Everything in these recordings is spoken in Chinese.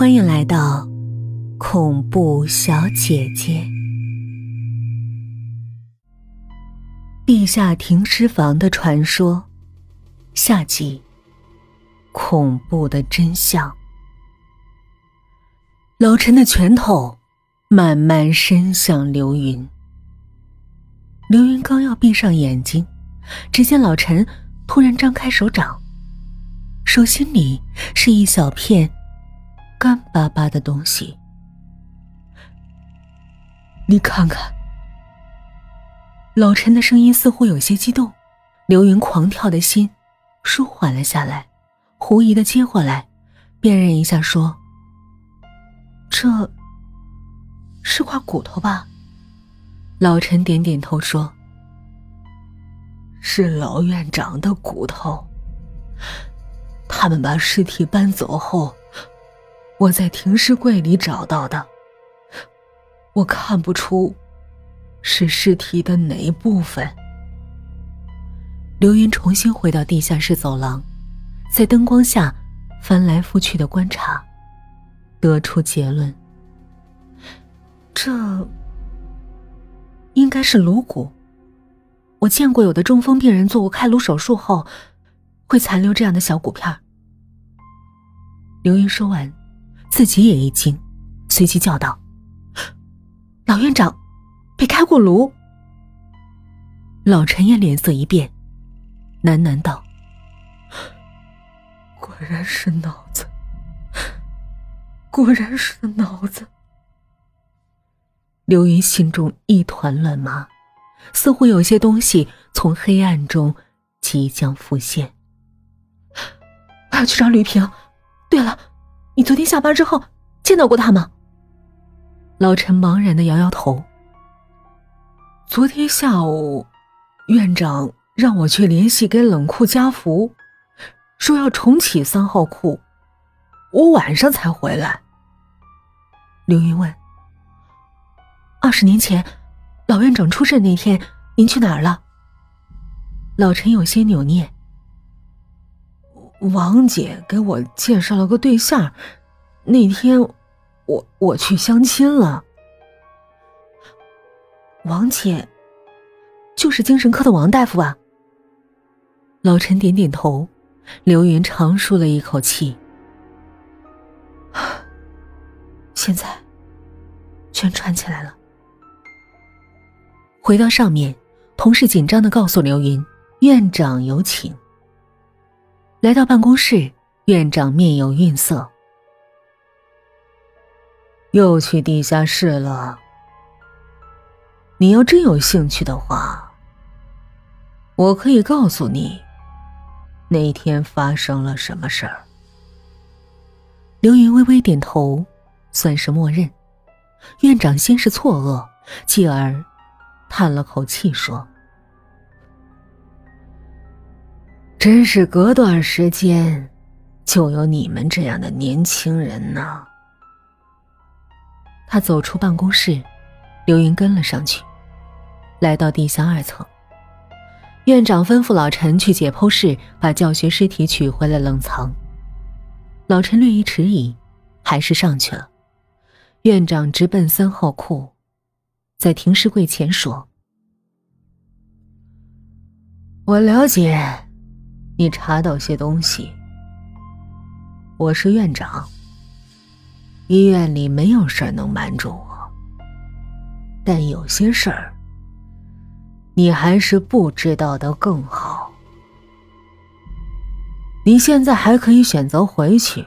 欢迎来到恐怖小姐姐。地下停尸房的传说，下集。恐怖的真相。老陈的拳头慢慢伸向刘云。刘云刚要闭上眼睛，只见老陈突然张开手掌，手心里是一小片。干巴巴的东西，你看看。老陈的声音似乎有些激动，刘云狂跳的心舒缓了下来，狐疑的接过来，辨认一下说：“这是块骨头吧？”老陈点点头说：“是老院长的骨头。他们把尸体搬走后。”我在停尸柜里找到的，我看不出是尸体的哪一部分。刘云重新回到地下室走廊，在灯光下翻来覆去的观察，得出结论：这应该是颅骨。我见过有的中风病人做过开颅手术后，会残留这样的小骨片。刘云说完。自己也一惊，随即叫道：“老院长，被开过颅。”老陈也脸色一变，喃喃道：“果然是脑子，果然是脑子。”刘云心中一团乱麻，似乎有些东西从黑暗中即将浮现。我要去找吕平。对了。你昨天下班之后见到过他吗？老陈茫然的摇摇头。昨天下午，院长让我去联系给冷库家福，说要重启三号库，我晚上才回来。刘云问：“二十年前，老院长出事那天，您去哪儿了？”老陈有些扭捏。王姐给我介绍了个对象，那天我我去相亲了。王姐就是精神科的王大夫吧？老陈点点头，刘云长舒了一口气，现在全串起来了。回到上面，同事紧张的告诉刘云：“院长有请。”来到办公室，院长面有愠色，又去地下室了。你要真有兴趣的话，我可以告诉你那天发生了什么事儿。刘云微微点头，算是默认。院长先是错愕，继而叹了口气说。真是隔段时间，就有你们这样的年轻人呢。他走出办公室，刘云跟了上去，来到地下二层。院长吩咐老陈去解剖室把教学尸体取回来冷藏。老陈略一迟疑，还是上去了。院长直奔三号库，在停尸柜前说：“我了解。”你查到些东西。我是院长，医院里没有事儿能瞒住我，但有些事儿，你还是不知道的更好。你现在还可以选择回去，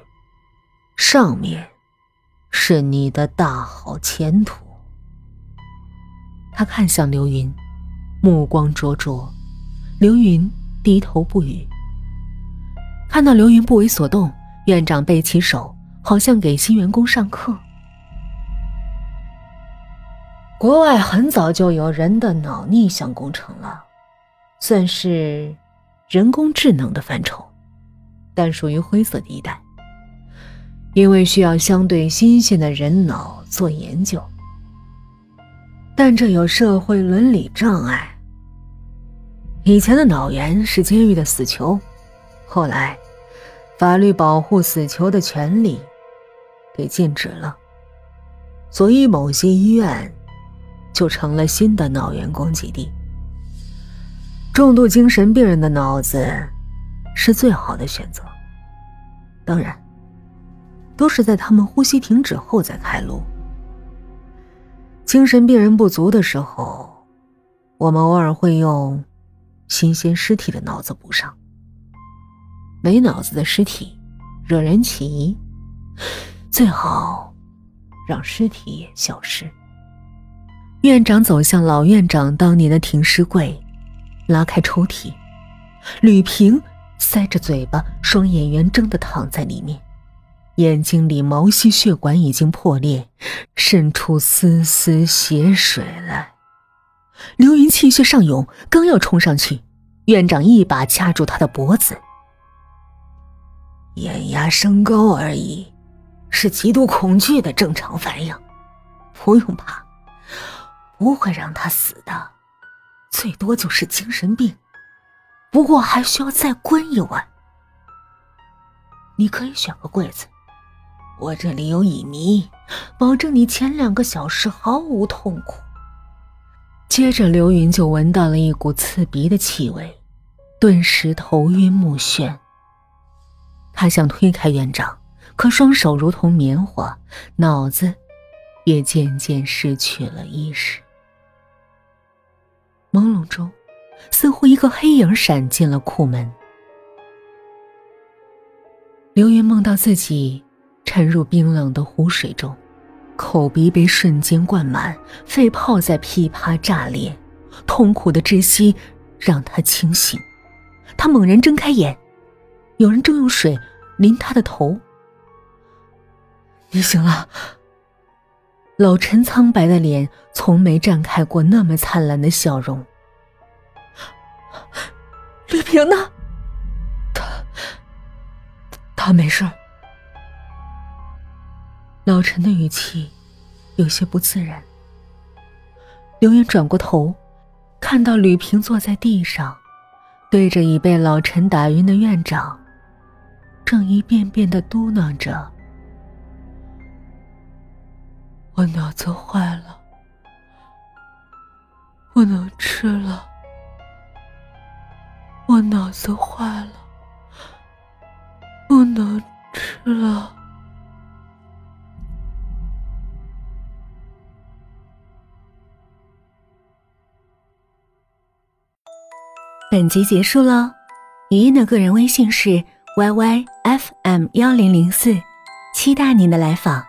上面是你的大好前途。他看向刘云，目光灼灼。刘云低头不语。看到刘云不为所动，院长背起手，好像给新员工上课。国外很早就有人的脑逆向工程了，算是人工智能的范畴，但属于灰色地带，因为需要相对新鲜的人脑做研究。但这有社会伦理障碍。以前的脑源是监狱的死囚，后来。法律保护死囚的权利，给禁止了，所以某些医院就成了新的脑源供给地。重度精神病人的脑子是最好的选择，当然，都是在他们呼吸停止后再开颅。精神病人不足的时候，我们偶尔会用新鲜尸体的脑子补上。没脑子的尸体惹人起疑，最好让尸体消失。院长走向老院长当年的停尸柜，拉开抽屉，吕平塞着嘴巴，双眼圆睁的躺在里面。眼睛里毛细血管已经破裂，渗出丝丝血水来。刘云气血上涌，刚要冲上去，院长一把掐住他的脖子。眼压升高而已，是极度恐惧的正常反应，不用怕，不会让他死的，最多就是精神病，不过还需要再关一晚。你可以选个柜子。我这里有乙醚，保证你前两个小时毫无痛苦。接着，刘云就闻到了一股刺鼻的气味，顿时头晕目眩。他想推开院长，可双手如同棉花，脑子也渐渐失去了意识。朦胧中，似乎一个黑影闪进了库门。刘云梦到自己。沉入冰冷的湖水中，口鼻被瞬间灌满，肺泡在噼啪炸裂，痛苦的窒息让他清醒。他猛然睁开眼，有人正用水淋他的头。你醒了。老陈苍白的脸从没绽开过那么灿烂的笑容。吕平呢？他，他没事。老陈的语气有些不自然。刘云转过头，看到吕平坐在地上，对着已被老陈打晕的院长，正一遍遍的嘟囔着：“我脑子坏了，不能吃了。我脑子坏了，不能吃了。”本集结束喽，语音的个人微信是 yy M 幺零零四，期待您的来访。